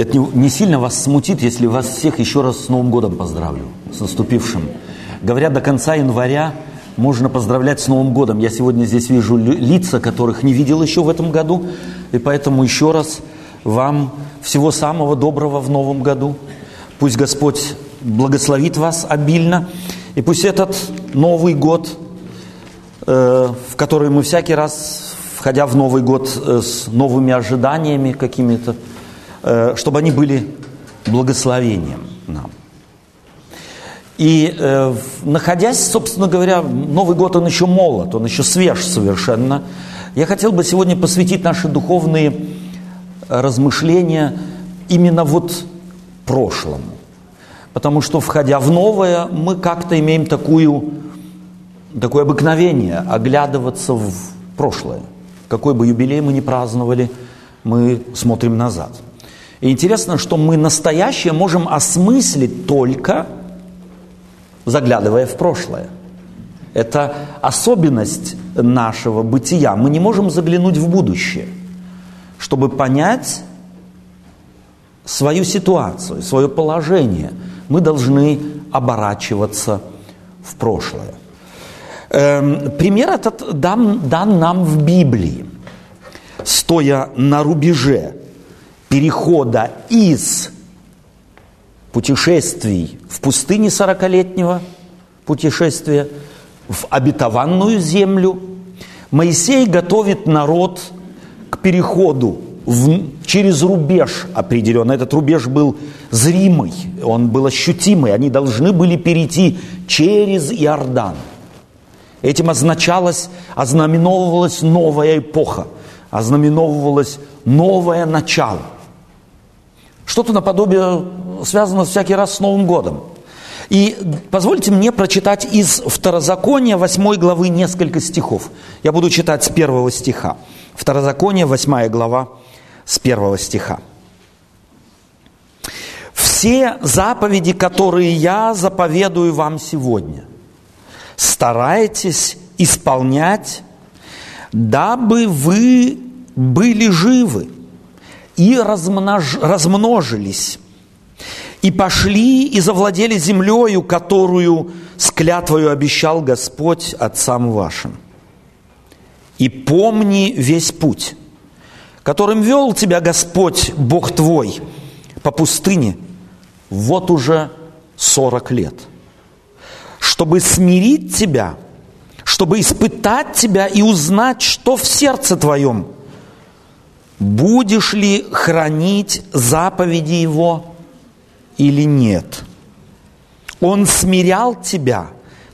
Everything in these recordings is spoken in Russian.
это не, сильно вас смутит, если вас всех еще раз с Новым годом поздравлю, с наступившим. Говорят, до конца января можно поздравлять с Новым годом. Я сегодня здесь вижу лица, которых не видел еще в этом году, и поэтому еще раз вам всего самого доброго в Новом году. Пусть Господь благословит вас обильно, и пусть этот Новый год, э, в который мы всякий раз, входя в Новый год э, с новыми ожиданиями какими-то, чтобы они были благословением нам. И э, находясь, собственно говоря, Новый год, он еще молод, он еще свеж совершенно. Я хотел бы сегодня посвятить наши духовные размышления именно вот прошлому. Потому что, входя в новое, мы как-то имеем такую, такое обыкновение оглядываться в прошлое. Какой бы юбилей мы ни праздновали, мы смотрим назад – и интересно, что мы настоящее можем осмыслить только заглядывая в прошлое. Это особенность нашего бытия. Мы не можем заглянуть в будущее, чтобы понять свою ситуацию, свое положение. Мы должны оборачиваться в прошлое. Эм, пример этот дан, дан нам в Библии. Стоя на рубеже перехода из путешествий в пустыне сорокалетнего путешествия в обетованную землю, Моисей готовит народ к переходу в, через рубеж определенно. Этот рубеж был зримый, он был ощутимый. Они должны были перейти через Иордан. Этим означалось, ознаменовывалась новая эпоха, ознаменовывалось новое начало – что-то наподобие связано всякий раз с Новым годом. И позвольте мне прочитать из Второзакония 8 главы несколько стихов. Я буду читать с первого стиха. Второзаконие 8 глава с первого стиха. «Все заповеди, которые я заповедую вам сегодня, старайтесь исполнять, дабы вы были живы и размнож, размножились, и пошли и завладели землею, которую с клятвою обещал Господь отцам вашим. И помни весь путь, которым вел тебя Господь, Бог твой, по пустыне, вот уже сорок лет, чтобы смирить тебя, чтобы испытать тебя и узнать, что в сердце твоем – будешь ли хранить заповеди Его или нет. Он смирял тебя,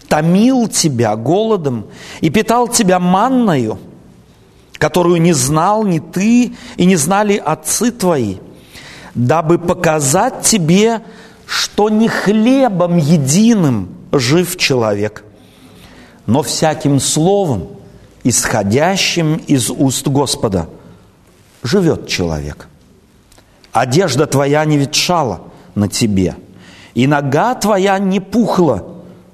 томил тебя голодом и питал тебя манною, которую не знал ни ты и не знали отцы твои, дабы показать тебе, что не хлебом единым жив человек, но всяким словом, исходящим из уст Господа – живет человек. Одежда твоя не ветшала на тебе, и нога твоя не пухла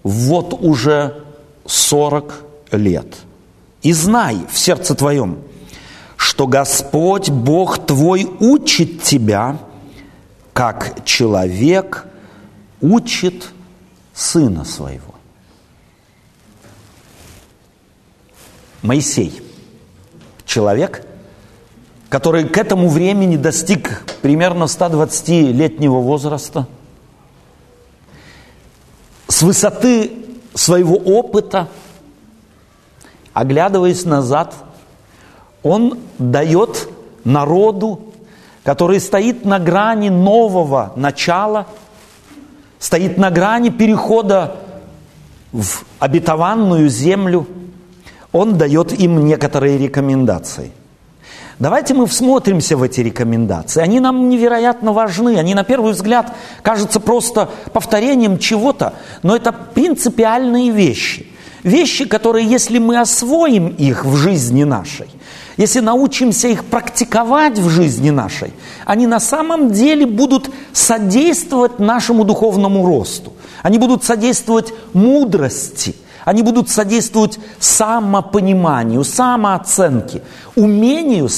вот уже сорок лет. И знай в сердце твоем, что Господь Бог твой учит тебя, как человек учит сына своего. Моисей, человек – который к этому времени достиг примерно 120-летнего возраста, с высоты своего опыта, оглядываясь назад, он дает народу, который стоит на грани нового начала, стоит на грани перехода в обетованную землю, он дает им некоторые рекомендации – Давайте мы всмотримся в эти рекомендации. Они нам невероятно важны. Они на первый взгляд кажутся просто повторением чего-то, но это принципиальные вещи. Вещи, которые, если мы освоим их в жизни нашей, если научимся их практиковать в жизни нашей, они на самом деле будут содействовать нашему духовному росту. Они будут содействовать мудрости – Они будут содействовать самопониманию, самооценке, умению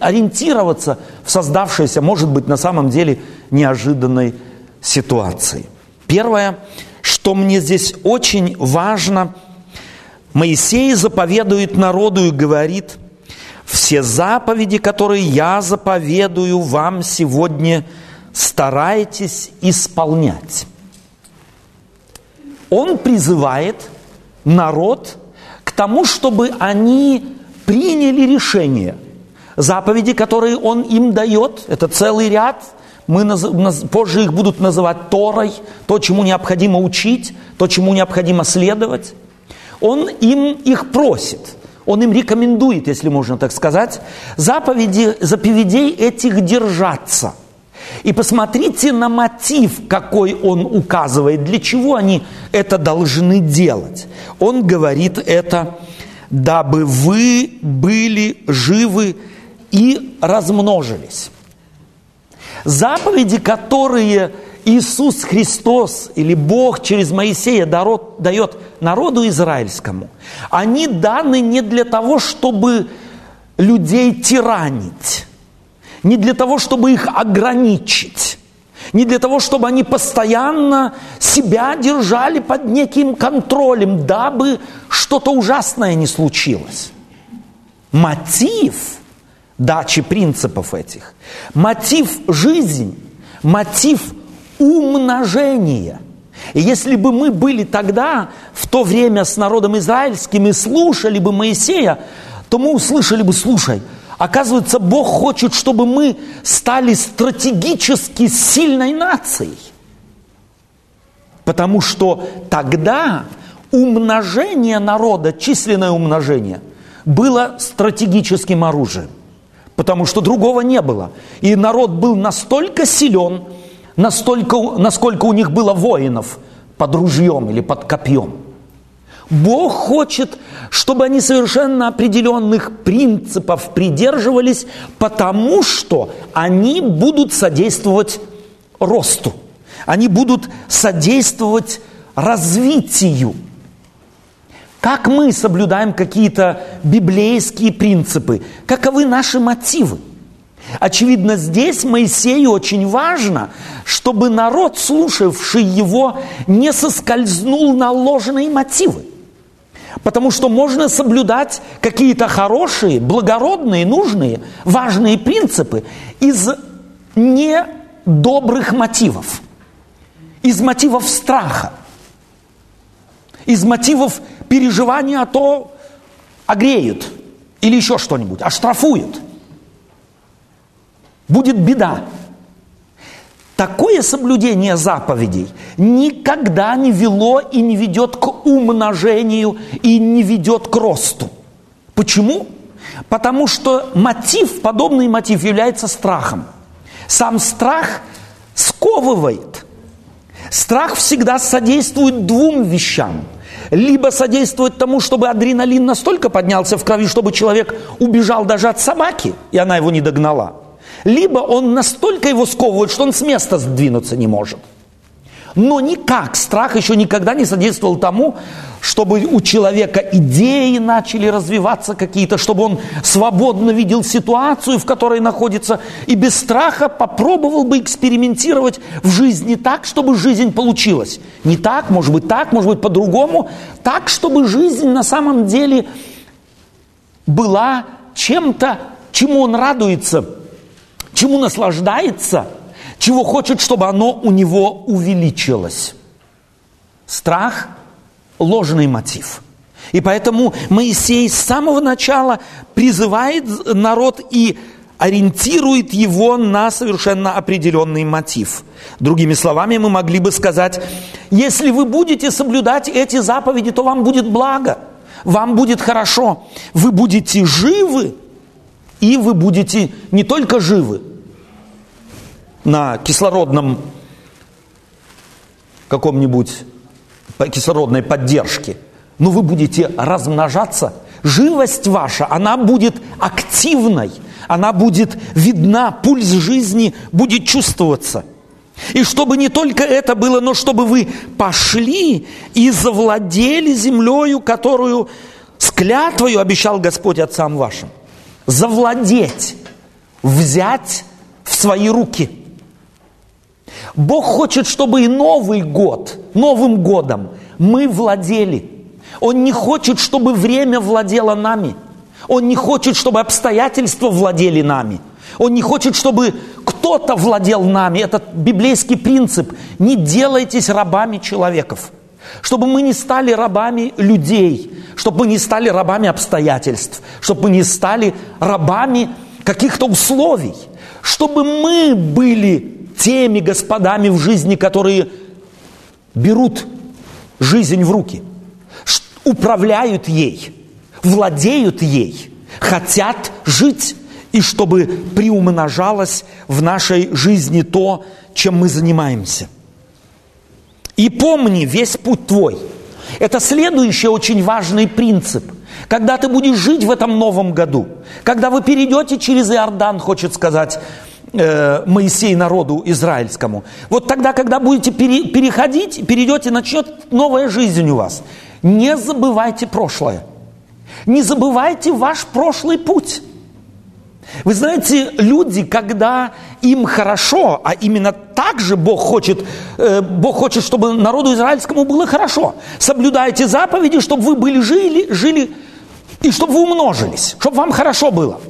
ориентироваться в создавшейся, может быть, на самом деле неожиданной ситуации. Первое, что мне здесь очень важно, Моисей заповедует народу и говорит, все заповеди, которые я заповедую вам сегодня, старайтесь исполнять. Он призывает народ к тому, чтобы они приняли решение. Заповеди, которые он им дает, это целый ряд, мы позже их будут называть Торой, то, чему необходимо учить, то, чему необходимо следовать. Он им их просит, он им рекомендует, если можно так сказать, заповеди, заповедей этих держаться – и посмотрите на мотив, какой он указывает, для чего они это должны делать. Он говорит это, дабы вы были живы и размножились. Заповеди, которые Иисус Христос или Бог через Моисея дает народу израильскому, они даны не для того, чтобы людей тиранить, не для того, чтобы их ограничить, не для того, чтобы они постоянно себя держали под неким контролем, дабы что-то ужасное не случилось. Мотив дачи принципов этих, мотив жизнь, мотив умножения. И если бы мы были тогда, в то время с народом израильским, и слушали бы Моисея, то мы услышали бы, слушай, Оказывается, Бог хочет, чтобы мы стали стратегически сильной нацией. Потому что тогда умножение народа, численное умножение, было стратегическим оружием. Потому что другого не было. И народ был настолько силен, настолько, насколько у них было воинов под ружьем или под копьем – Бог хочет, чтобы они совершенно определенных принципов придерживались, потому что они будут содействовать росту, они будут содействовать развитию. Как мы соблюдаем какие-то библейские принципы? Каковы наши мотивы? Очевидно, здесь Моисею очень важно, чтобы народ, слушавший его, не соскользнул на ложные мотивы. Потому что можно соблюдать какие-то хорошие, благородные, нужные, важные принципы из недобрых мотивов, из мотивов страха, из мотивов переживания, а то огреют или еще что-нибудь, оштрафуют. Будет беда. Такое соблюдение заповедей никогда не вело и не ведет к умножению и не ведет к росту. Почему? Потому что мотив, подобный мотив является страхом. Сам страх сковывает. Страх всегда содействует двум вещам. Либо содействует тому, чтобы адреналин настолько поднялся в крови, чтобы человек убежал даже от собаки, и она его не догнала – либо он настолько его сковывает, что он с места сдвинуться не может. Но никак страх еще никогда не содействовал тому, чтобы у человека идеи начали развиваться какие-то, чтобы он свободно видел ситуацию, в которой находится, и без страха попробовал бы экспериментировать в жизни так, чтобы жизнь получилась. Не так, может быть так, может быть по-другому, так, чтобы жизнь на самом деле была чем-то, чему он радуется – чему наслаждается, чего хочет, чтобы оно у него увеличилось. Страх – ложный мотив. И поэтому Моисей с самого начала призывает народ и ориентирует его на совершенно определенный мотив. Другими словами, мы могли бы сказать, если вы будете соблюдать эти заповеди, то вам будет благо, вам будет хорошо, вы будете живы, и вы будете не только живы на кислородном каком-нибудь кислородной поддержке, но вы будете размножаться. Живость ваша, она будет активной, она будет видна, пульс жизни будет чувствоваться. И чтобы не только это было, но чтобы вы пошли и завладели землею, которую с клятвою обещал Господь отцам вашим. Завладеть, взять в свои руки. Бог хочет, чтобы и Новый год, Новым годом мы владели. Он не хочет, чтобы время владело нами. Он не хочет, чтобы обстоятельства владели нами. Он не хочет, чтобы кто-то владел нами. Это библейский принцип. Не делайтесь рабами человеков. Чтобы мы не стали рабами людей, чтобы мы не стали рабами обстоятельств, чтобы мы не стали рабами каких-то условий, чтобы мы были теми господами в жизни, которые берут жизнь в руки, управляют ей, владеют ей, хотят жить и чтобы приумножалось в нашей жизни то, чем мы занимаемся. И помни весь путь твой. Это следующий очень важный принцип. Когда ты будешь жить в этом новом году, когда вы перейдете через Иордан, хочет сказать э, Моисей народу израильскому, вот тогда, когда будете пере, переходить, перейдете, начнет новая жизнь у вас. Не забывайте прошлое. Не забывайте ваш прошлый путь. Вы знаете, люди, когда им хорошо, а именно так же Бог хочет, э, Бог хочет, чтобы народу израильскому было хорошо. Соблюдайте заповеди, чтобы вы были жили, жили и чтобы вы умножились, чтобы вам хорошо было.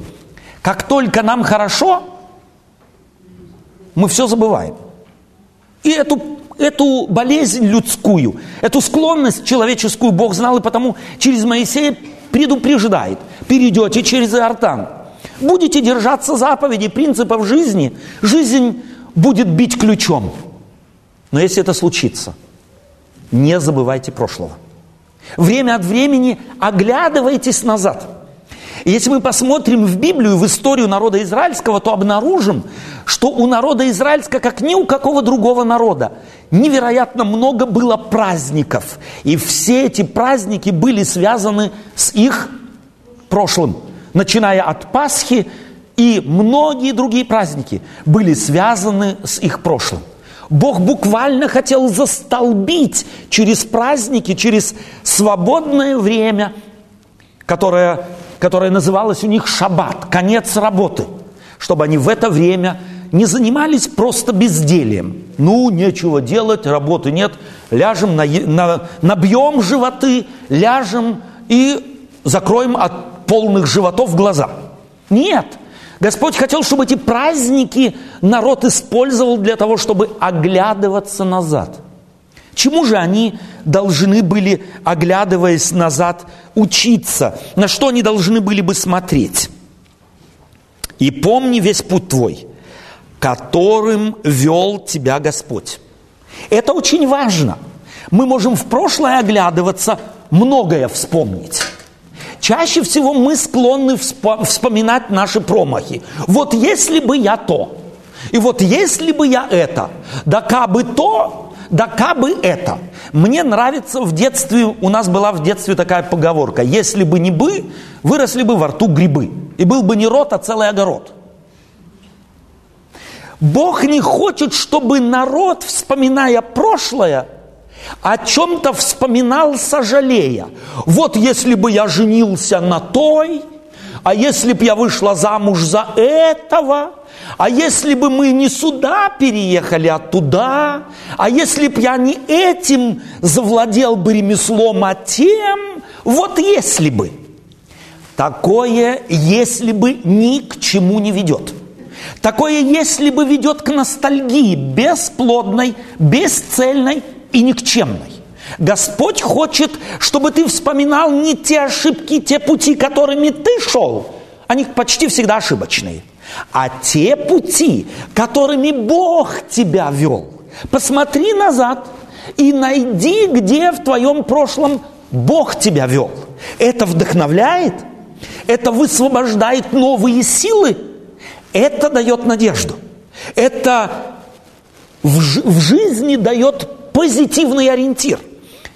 Как только нам хорошо, мы все забываем. И эту, эту болезнь людскую, эту склонность человеческую Бог знал, и потому через Моисея предупреждает. Перейдете через Иордан – будете держаться заповедей, принципов жизни, жизнь будет бить ключом. Но если это случится, не забывайте прошлого. Время от времени оглядывайтесь назад. Если мы посмотрим в Библию, в историю народа израильского, то обнаружим, что у народа израильского, как ни у какого другого народа, невероятно много было праздников. И все эти праздники были связаны с их прошлым начиная от Пасхи и многие другие праздники были связаны с их прошлым. Бог буквально хотел застолбить через праздники, через свободное время, которое, которое называлось у них шаббат, конец работы, чтобы они в это время не занимались просто бездельем. Ну, нечего делать, работы нет, ляжем, на, на, набьем животы, ляжем и закроем от полных животов глаза. Нет. Господь хотел, чтобы эти праздники народ использовал для того, чтобы оглядываться назад. Чему же они должны были, оглядываясь назад, учиться? На что они должны были бы смотреть? И помни весь путь твой, которым вел тебя Господь. Это очень важно. Мы можем в прошлое оглядываться, многое вспомнить. Чаще всего мы склонны вспоминать наши промахи. Вот если бы я то, и вот если бы я это, да кабы то, да кабы это. Мне нравится в детстве, у нас была в детстве такая поговорка, если бы не бы, выросли бы во рту грибы. И был бы не рот, а целый огород. Бог не хочет, чтобы народ, вспоминая прошлое, о чем-то вспоминал, сожалея. Вот если бы я женился на той, а если бы я вышла замуж за этого, а если бы мы не сюда переехали, а туда, а если бы я не этим завладел бы ремеслом, а тем, вот если бы. Такое, если бы, ни к чему не ведет. Такое, если бы, ведет к ностальгии, бесплодной, бесцельной, и никчемной. Господь хочет, чтобы ты вспоминал не те ошибки, те пути, которыми ты шел. Они почти всегда ошибочные. А те пути, которыми Бог тебя вел. Посмотри назад и найди, где в твоем прошлом Бог тебя вел. Это вдохновляет, это высвобождает новые силы, это дает надежду. Это в, в жизни дает позитивный ориентир.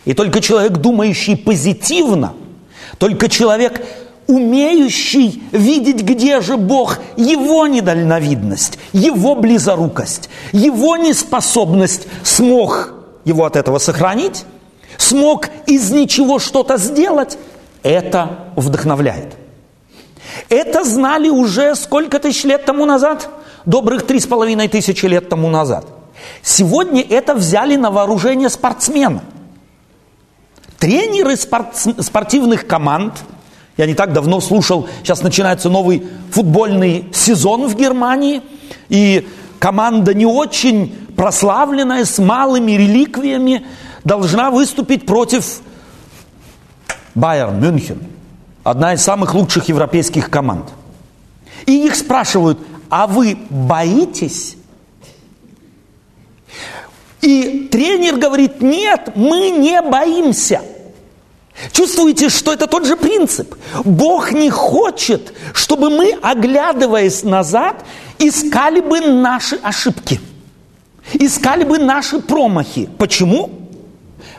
И только человек, думающий позитивно, только человек, умеющий видеть, где же Бог, его недальновидность, его близорукость, его неспособность смог его от этого сохранить, смог из ничего что-то сделать, это вдохновляет. Это знали уже сколько тысяч лет тому назад? Добрых три с половиной тысячи лет тому назад. Сегодня это взяли на вооружение спортсмены. Тренеры спорт, спортивных команд, я не так давно слушал, сейчас начинается новый футбольный сезон в Германии, и команда не очень прославленная, с малыми реликвиями, должна выступить против Байерн Мюнхен, одна из самых лучших европейских команд. И их спрашивают, а вы боитесь? И тренер говорит, нет, мы не боимся. Чувствуете, что это тот же принцип? Бог не хочет, чтобы мы, оглядываясь назад, искали бы наши ошибки, искали бы наши промахи. Почему?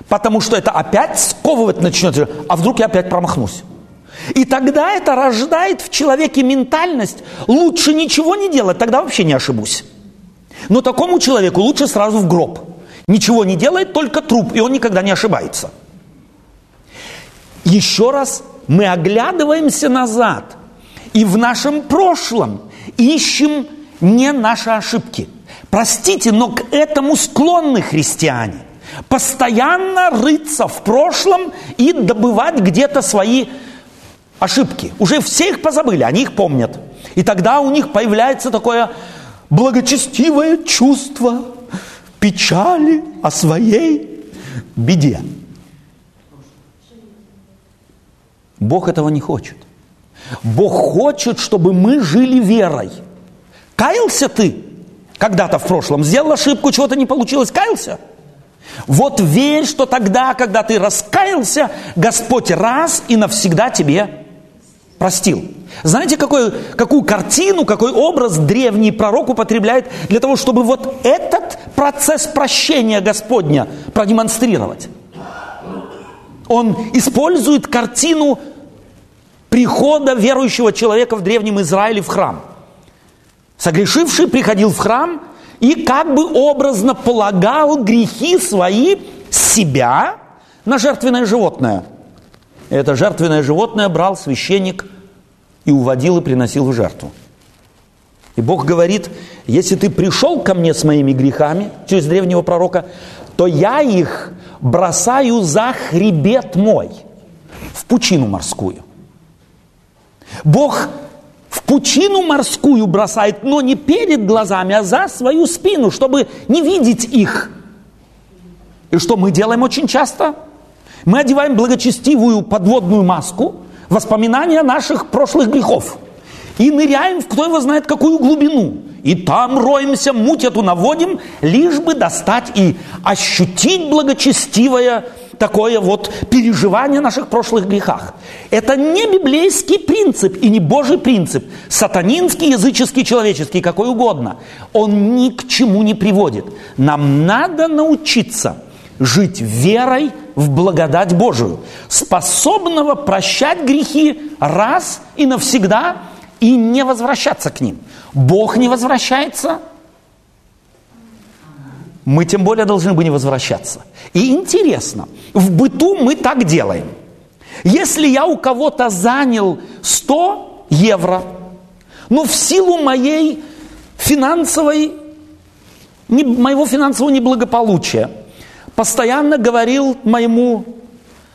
Потому что это опять сковывать начнет, а вдруг я опять промахнусь. И тогда это рождает в человеке ментальность, лучше ничего не делать, тогда вообще не ошибусь. Но такому человеку лучше сразу в гроб. Ничего не делает, только труп, и он никогда не ошибается. Еще раз мы оглядываемся назад и в нашем прошлом ищем не наши ошибки. Простите, но к этому склонны христиане. Постоянно рыться в прошлом и добывать где-то свои ошибки. Уже все их позабыли, они их помнят. И тогда у них появляется такое благочестивое чувство печали о своей беде. Бог этого не хочет. Бог хочет, чтобы мы жили верой. Каялся ты когда-то в прошлом, сделал ошибку, чего-то не получилось, каялся? Вот верь, что тогда, когда ты раскаялся, Господь раз и навсегда тебе простил. Знаете, какой, какую картину, какой образ древний пророк употребляет для того, чтобы вот этот процесс прощения Господня продемонстрировать? Он использует картину прихода верующего человека в Древнем Израиле в храм. Согрешивший приходил в храм и как бы образно полагал грехи свои себя на жертвенное животное. Это жертвенное животное брал священник и уводил и приносил в жертву. И Бог говорит, если ты пришел ко мне с моими грехами через древнего пророка, то я их бросаю за хребет мой в пучину морскую. Бог в пучину морскую бросает, но не перед глазами, а за свою спину, чтобы не видеть их. И что мы делаем очень часто? Мы одеваем благочестивую подводную маску, воспоминания наших прошлых грехов. И ныряем в кто его знает какую глубину. И там роемся, муть эту наводим, лишь бы достать и ощутить благочестивое такое вот переживание наших прошлых грехах. Это не библейский принцип и не Божий принцип, сатанинский, языческий, человеческий, какой угодно. Он ни к чему не приводит. Нам надо научиться жить верой в благодать Божию, способного прощать грехи раз и навсегда и не возвращаться к ним. Бог не возвращается – мы тем более должны бы не возвращаться. И интересно, в быту мы так делаем. Если я у кого-то занял 100 евро, но в силу моей финансовой, моего финансового неблагополучия, постоянно говорил моему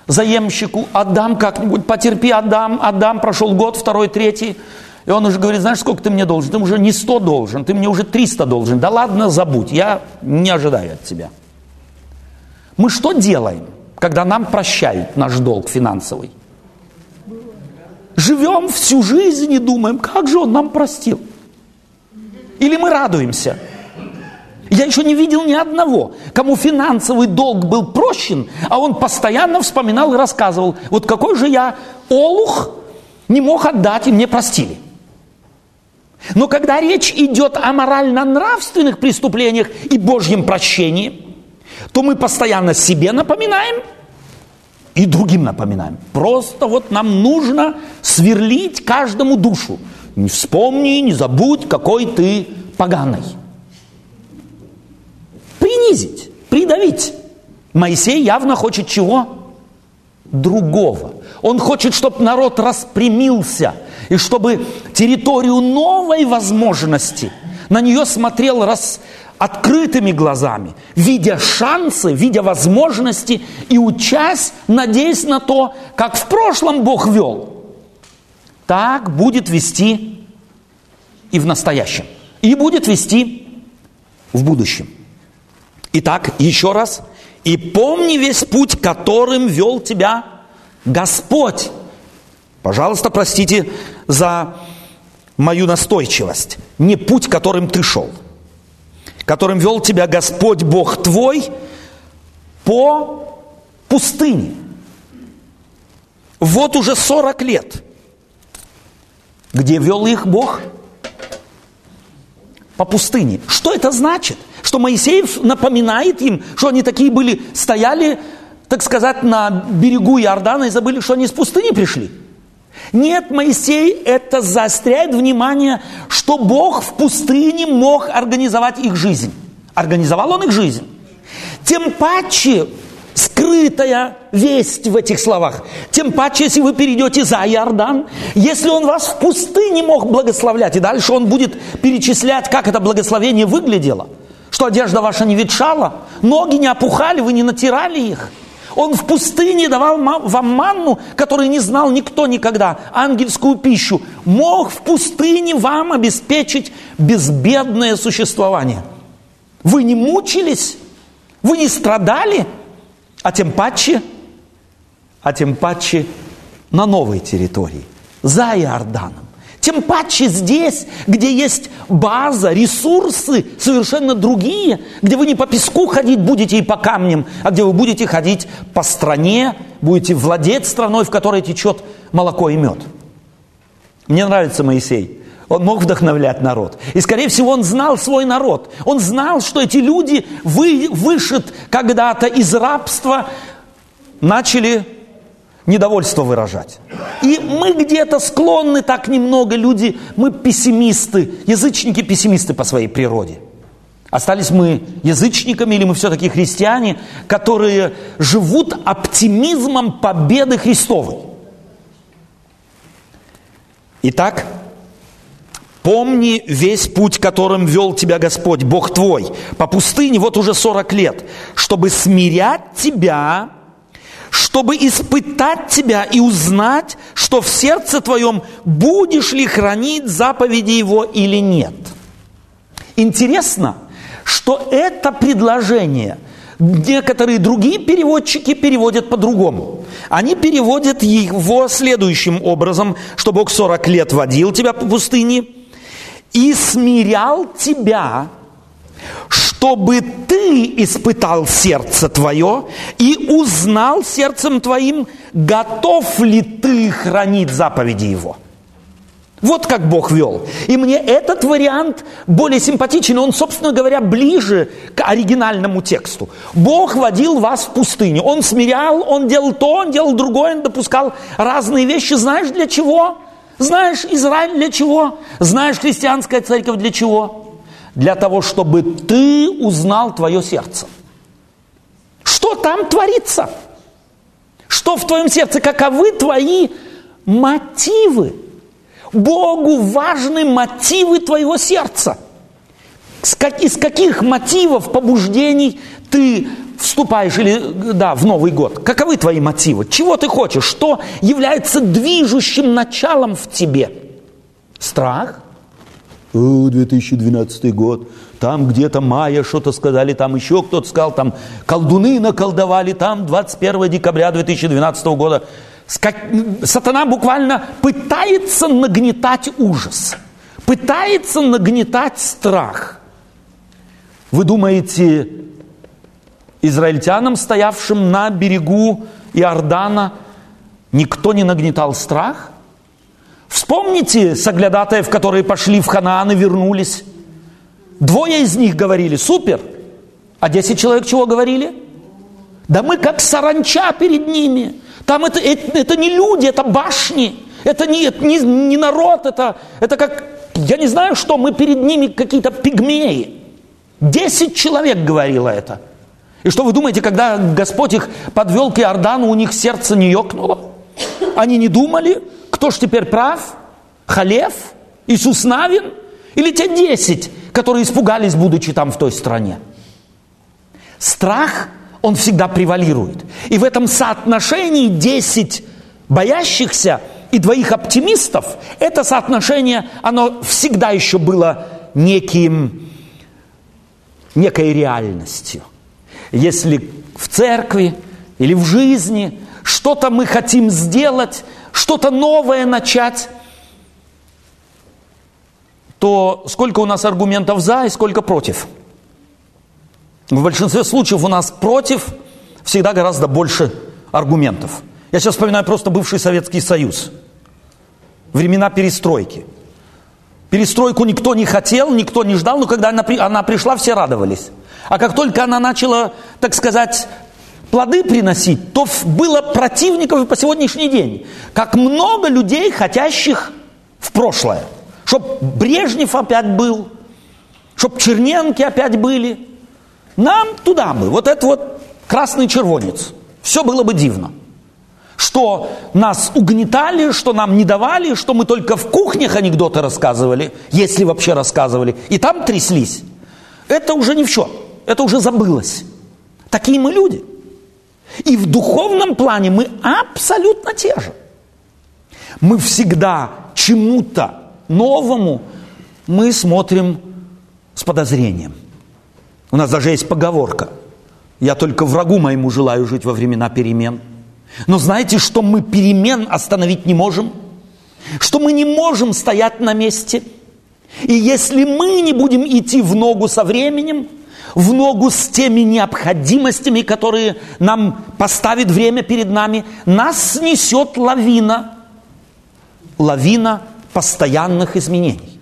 заемщику, отдам как-нибудь, потерпи, отдам, отдам, прошел год, второй, третий – и он уже говорит, знаешь, сколько ты мне должен? Ты уже не 100 должен, ты мне уже 300 должен. Да ладно, забудь, я не ожидаю от тебя. Мы что делаем, когда нам прощают наш долг финансовый? Живем всю жизнь и думаем, как же он нам простил? Или мы радуемся? Я еще не видел ни одного, кому финансовый долг был прощен, а он постоянно вспоминал и рассказывал, вот какой же я олух не мог отдать, и мне простили. Но когда речь идет о морально-нравственных преступлениях и Божьем прощении, то мы постоянно себе напоминаем И другим напоминаем. Просто вот нам нужно сверлить каждому душу. Не вспомни, не забудь, какой ты поганый. Принизить, придавить. Моисей явно хочет чего? Другого. Он хочет, чтобы народ распрямился, и чтобы территорию новой возможности на нее смотрел рас, открытыми глазами, видя шансы, видя возможности и учась, надеясь на то, как в прошлом Бог вел, так будет вести и в настоящем, и будет вести в будущем. Итак, еще раз, и помни весь путь, которым вел тебя Господь. Пожалуйста, простите за мою настойчивость. Не путь, которым ты шел – которым вел тебя Господь Бог твой по пустыне. Вот уже 40 лет. Где вел их Бог? По пустыне. Что это значит? Что Моисеев напоминает им, что они такие были, стояли, так сказать, на берегу Иордана и забыли, что они с пустыни пришли. Нет, Моисей это заостряет внимание, что Бог в пустыне мог организовать их жизнь. Организовал он их жизнь. Тем паче скрытая весть в этих словах. Тем паче, если вы перейдете за Иордан, если он вас в пустыне мог благословлять, и дальше он будет перечислять, как это благословение выглядело, что одежда ваша не ветшала, ноги не опухали, вы не натирали их – он в пустыне давал вам манну, которую не знал никто никогда, ангельскую пищу. Мог в пустыне вам обеспечить безбедное существование. Вы не мучились, вы не страдали, а тем паче, а тем паче на новой территории, за Иорданом. Тем паче здесь, где есть база, ресурсы совершенно другие, где вы не по песку ходить будете и по камням, а где вы будете ходить по стране, будете владеть страной, в которой течет молоко и мед. Мне нравится Моисей. Он мог вдохновлять народ. И, скорее всего, он знал свой народ. Он знал, что эти люди, вы, вышед когда-то из рабства, начали недовольство выражать. И мы где-то склонны так немного, люди, мы пессимисты, язычники-пессимисты по своей природе. Остались мы язычниками или мы все-таки христиане, которые живут оптимизмом победы Христовой. Итак, помни весь путь, которым вел тебя Господь, Бог твой, по пустыне вот уже 40 лет, чтобы смирять тебя чтобы испытать тебя и узнать, что в сердце твоем будешь ли хранить заповеди его или нет. Интересно, что это предложение некоторые другие переводчики переводят по-другому. Они переводят его следующим образом, что Бог 40 лет водил тебя по пустыне и смирял тебя чтобы ты испытал сердце твое и узнал сердцем твоим, готов ли ты хранить заповеди Его. Вот как Бог вел. И мне этот вариант более симпатичен, он, собственно говоря, ближе к оригинальному тексту. Бог водил вас в пустыню. Он смирял, он делал то, он делал другое, он допускал разные вещи. Знаешь для чего? Знаешь Израиль для чего? Знаешь христианская церковь для чего? для того, чтобы ты узнал твое сердце. Что там творится? Что в твоем сердце? Каковы твои мотивы? Богу важны мотивы твоего сердца. Из каких мотивов, побуждений ты вступаешь или, да, в Новый год? Каковы твои мотивы? Чего ты хочешь? Что является движущим началом в тебе? Страх? 2012 год, там где-то майя что-то сказали, там еще кто-то сказал, там колдуны наколдовали, там 21 декабря 2012 года. Сатана буквально пытается нагнетать ужас, пытается нагнетать страх. Вы думаете, израильтянам, стоявшим на берегу Иордана, никто не нагнетал страх – Вспомните соглядатаев, которые пошли в Ханаан и вернулись. Двое из них говорили «супер», а десять человек чего говорили? Да мы как саранча перед ними. Там это, это, это не люди, это башни. Это не, это не, не народ, это, это как, я не знаю что, мы перед ними какие-то пигмеи. Десять человек говорило это. И что вы думаете, когда Господь их подвел к Иордану, у них сердце не ёкнуло? Они не думали, кто ж теперь прав? Халев? Иисус Навин? Или те десять, которые испугались, будучи там в той стране? Страх, он всегда превалирует. И в этом соотношении десять боящихся и двоих оптимистов, это соотношение, оно всегда еще было неким, некой реальностью. Если в церкви или в жизни что-то мы хотим сделать, что-то новое начать, то сколько у нас аргументов за и сколько против? В большинстве случаев у нас против всегда гораздо больше аргументов. Я сейчас вспоминаю просто бывший Советский Союз. Времена перестройки. Перестройку никто не хотел, никто не ждал, но когда она, она пришла, все радовались. А как только она начала, так сказать, плоды приносить, то было противников и по сегодняшний день. Как много людей, хотящих в прошлое. Чтоб Брежнев опять был, чтоб Черненки опять были. Нам туда бы, вот это вот красный червонец. Все было бы дивно. Что нас угнетали, что нам не давали, что мы только в кухнях анекдоты рассказывали, если вообще рассказывали, и там тряслись. Это уже не все, это уже забылось. Такие мы люди – и в духовном плане мы абсолютно те же. Мы всегда чему-то новому мы смотрим с подозрением. У нас даже есть поговорка. Я только врагу моему желаю жить во времена перемен. Но знаете, что мы перемен остановить не можем? Что мы не можем стоять на месте? И если мы не будем идти в ногу со временем, в ногу с теми необходимостями, которые нам поставит время перед нами, нас снесет лавина, лавина постоянных изменений.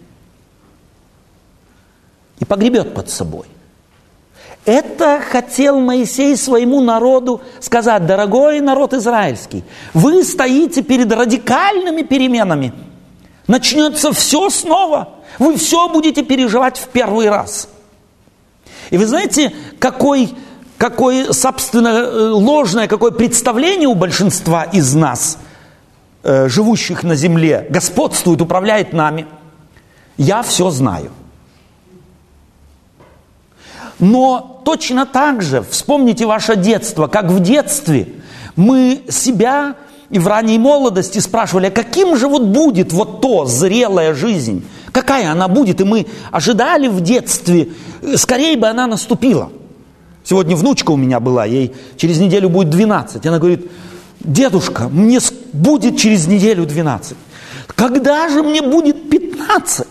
И погребет под собой. Это хотел Моисей своему народу сказать, дорогой народ израильский, вы стоите перед радикальными переменами. Начнется все снова. Вы все будете переживать в первый раз – и вы знаете, какой, какое, собственно, э, ложное, какое представление у большинства из нас, э, живущих на земле, господствует, управляет нами. Я все знаю. Но точно так же, вспомните ваше детство, как в детстве мы себя и в ранней молодости спрашивали, а каким же вот будет вот то, зрелая жизнь, какая она будет, и мы ожидали в детстве, скорее бы она наступила. Сегодня внучка у меня была, ей через неделю будет 12. Она говорит, дедушка, мне будет через неделю 12. Когда же мне будет 15?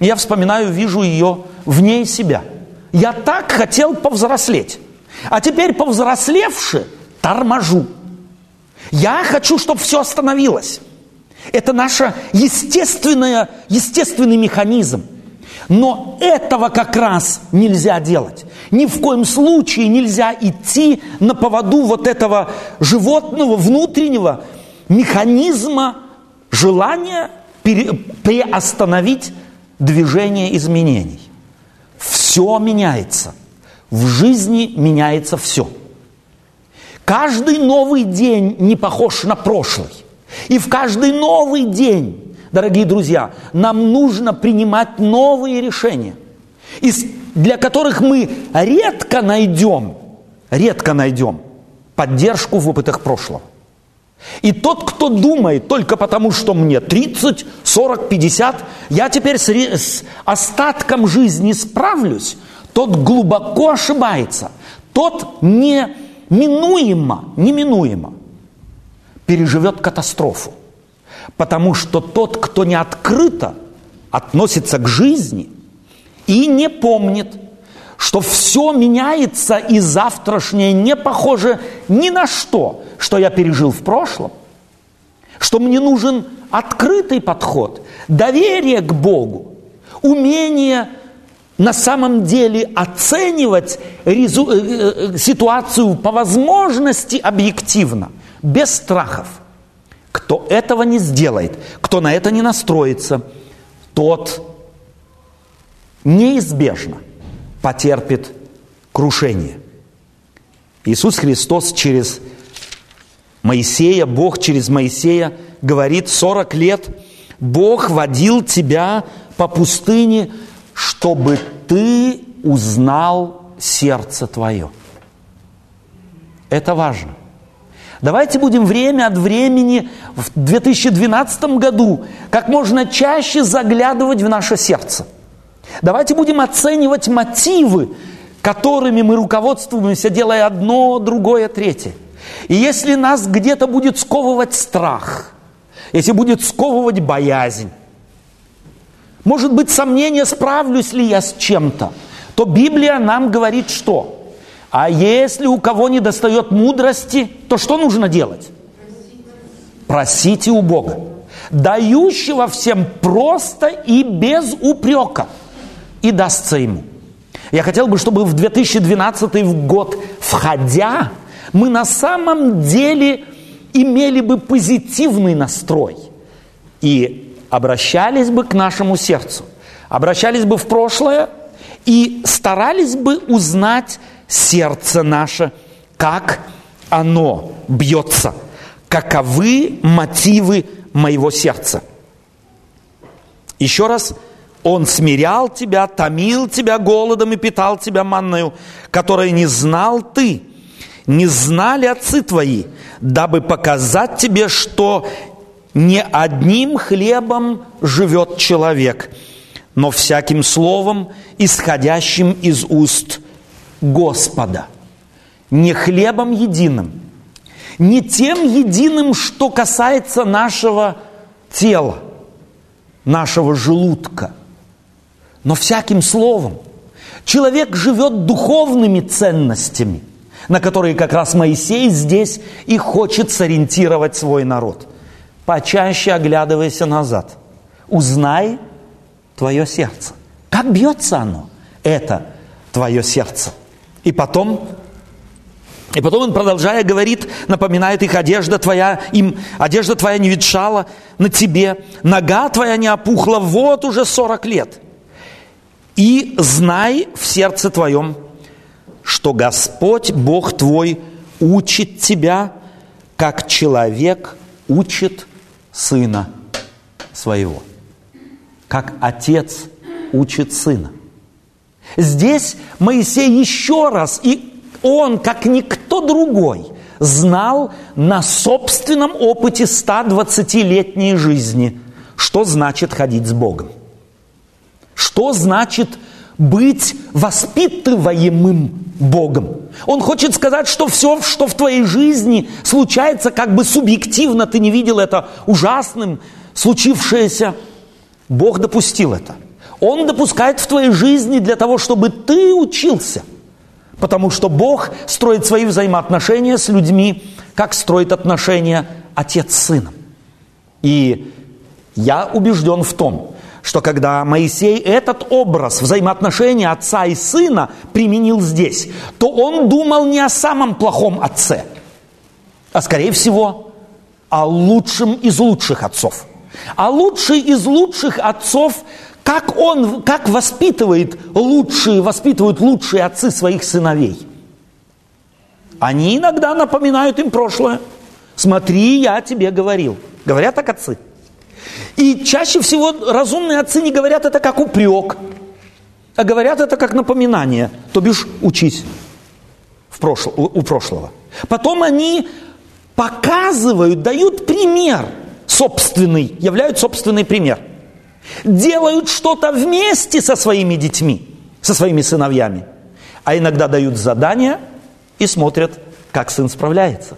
Я вспоминаю, вижу ее в ней себя. Я так хотел повзрослеть. А теперь повзрослевши, торможу. Я хочу, чтобы все остановилось. Это наш естественный механизм. Но этого как раз нельзя делать. Ни в коем случае нельзя идти на поводу вот этого животного внутреннего механизма желания приостановить движение изменений. Все меняется. В жизни меняется все. Каждый новый день не похож на прошлый. И в каждый новый день, дорогие друзья, нам нужно принимать новые решения, для которых мы редко найдем, редко найдем поддержку в опытах прошлого. И тот, кто думает только потому, что мне 30, 40, 50, я теперь с, остатком жизни справлюсь, тот глубоко ошибается. Тот не минуемо, неминуемо переживет катастрофу. Потому что тот, кто не открыто относится к жизни и не помнит, что все меняется и завтрашнее не похоже ни на что, что я пережил в прошлом, что мне нужен открытый подход, доверие к Богу, умение на самом деле оценивать резу... Э, э, ситуацию по возможности объективно – без страхов. Кто этого не сделает, кто на это не настроится, тот неизбежно потерпит крушение. Иисус Христос через Моисея, Бог через Моисея говорит 40 лет, Бог водил тебя по пустыне, чтобы ты узнал сердце твое. Это важно. Давайте будем время от времени в 2012 году как можно чаще заглядывать в наше сердце. Давайте будем оценивать мотивы, которыми мы руководствуемся, делая одно, другое, третье. И если нас где-то будет сковывать страх, если будет сковывать боязнь, может быть сомнение, справлюсь ли я с чем-то, то Библия нам говорит что? А если у кого не достает мудрости, то что нужно делать? Просите у Бога, дающего всем просто и без упрека, и дастся ему. Я хотел бы, чтобы в 2012 год, входя, мы на самом деле имели бы позитивный настрой и обращались бы к нашему сердцу, обращались бы в прошлое и старались бы узнать сердце наше, как оно бьется, каковы мотивы моего сердца. Еще раз, Он смирял тебя, томил тебя голодом и питал тебя манною, которой не знал ты – не знали отцы твои, дабы показать тебе, что не одним хлебом живет человек, но всяким словом, исходящим из уст Господа. Не хлебом единым, не тем единым, что касается нашего тела, нашего желудка, но всяким словом. Человек живет духовными ценностями – на которые как раз Моисей здесь и хочет сориентировать свой народ. Почаще оглядывайся назад. Узнай твое сердце. Как бьется оно? Это твое сердце. И потом и потом он, продолжая, говорит, напоминает их, одежда твоя, им, одежда твоя не ветшала на тебе, нога твоя не опухла, вот уже 40 лет. И знай в сердце твоем, что Господь, Бог твой, учит тебя, как человек учит сына своего. Как отец учит сына. Здесь Моисей еще раз, и он, как никто другой, знал на собственном опыте 120-летней жизни, что значит ходить с Богом. Что значит быть воспитываемым Богом. Он хочет сказать, что все, что в твоей жизни случается как бы субъективно, ты не видел это ужасным, случившееся, Бог допустил это. Он допускает в твоей жизни для того, чтобы ты учился. Потому что Бог строит свои взаимоотношения с людьми, как строит отношения отец с сыном. И я убежден в том, что когда Моисей этот образ взаимоотношения отца и сына применил здесь, то он думал не о самом плохом отце, а скорее всего о лучшем из лучших отцов. А лучший из лучших отцов, как он, как воспитывает лучшие, воспитывают лучшие отцы своих сыновей. Они иногда напоминают им прошлое. Смотри, я тебе говорил. Говорят так отцы. И чаще всего разумные отцы не говорят это как упрек, а говорят это как напоминание, то бишь учись в прошло, у прошлого. Потом они показывают, дают пример собственный, являют собственный пример. Делают что-то вместе со своими детьми, со своими сыновьями. А иногда дают задания и смотрят, как сын справляется.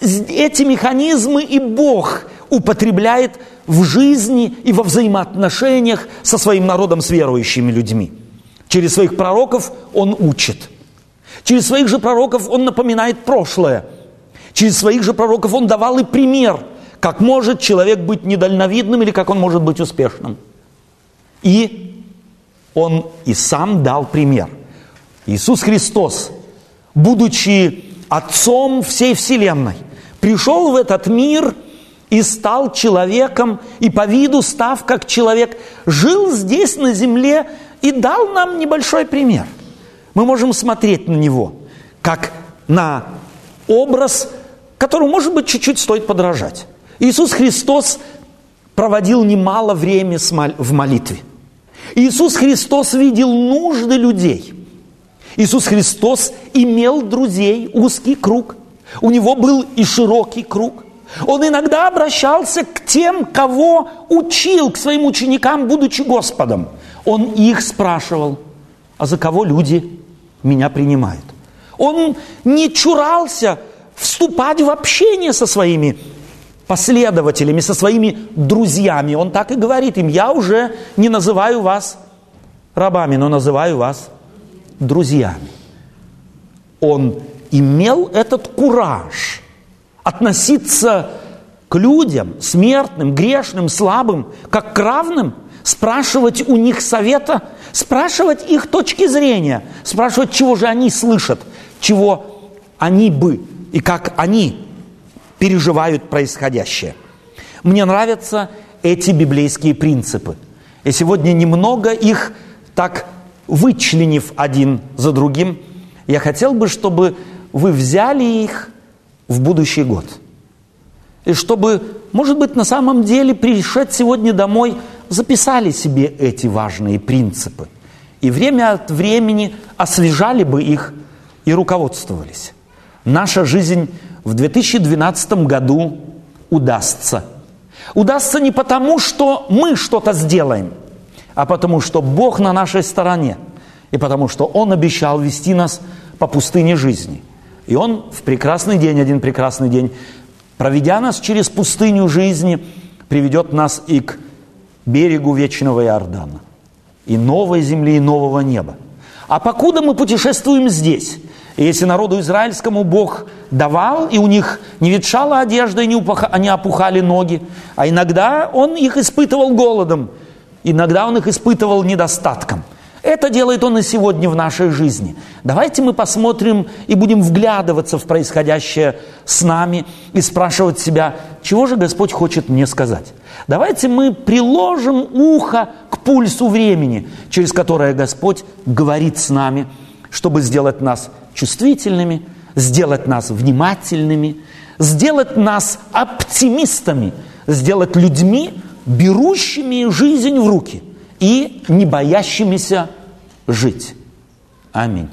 Эти механизмы и Бог употребляет в жизни и во взаимоотношениях со своим народом, с верующими людьми. Через своих пророков он учит. Через своих же пророков он напоминает прошлое. Через своих же пророков он давал и пример, как может человек быть недальновидным или как он может быть успешным. И он и сам дал пример. Иисус Христос, будучи Отцом всей Вселенной, пришел в этот мир и стал человеком, и по виду став как человек, жил здесь на земле и дал нам небольшой пример. Мы можем смотреть на него, как на образ, которому, может быть, чуть-чуть стоит подражать. Иисус Христос проводил немало времени в молитве. Иисус Христос видел нужды людей. Иисус Христос имел друзей, узкий круг. У него был и широкий круг. Он иногда обращался к тем, кого учил, к своим ученикам, будучи Господом. Он их спрашивал, а за кого люди меня принимают? Он не чурался вступать в общение со своими последователями, со своими друзьями. Он так и говорит им, я уже не называю вас рабами, но называю вас друзьями. Он имел этот кураж относиться к людям, смертным, грешным, слабым, как к равным, спрашивать у них совета, спрашивать их точки зрения, спрашивать, чего же они слышат, чего они бы и как они переживают происходящее. Мне нравятся эти библейские принципы. И сегодня немного их так вычленив один за другим, я хотел бы, чтобы вы взяли их в будущий год. И чтобы, может быть, на самом деле, пришед сегодня домой, записали себе эти важные принципы. И время от времени освежали бы их и руководствовались. Наша жизнь в 2012 году удастся. Удастся не потому, что мы что-то сделаем, а потому, что Бог на нашей стороне. И потому, что Он обещал вести нас по пустыне жизни. И Он в прекрасный день, один прекрасный день, проведя нас через пустыню жизни, приведет нас и к берегу вечного Иордана, и новой земли, и нового неба. А покуда мы путешествуем здесь, и если народу израильскому Бог давал, и у них не ветшала одежда, и не, упаха, не опухали ноги, а иногда Он их испытывал голодом, иногда Он их испытывал недостатком. Это делает Он и сегодня в нашей жизни. Давайте мы посмотрим и будем вглядываться в происходящее с нами и спрашивать себя, чего же Господь хочет мне сказать. Давайте мы приложим ухо к пульсу времени, через которое Господь говорит с нами, чтобы сделать нас чувствительными, сделать нас внимательными, сделать нас оптимистами, сделать людьми, берущими жизнь в руки и не боящимися жить. Аминь.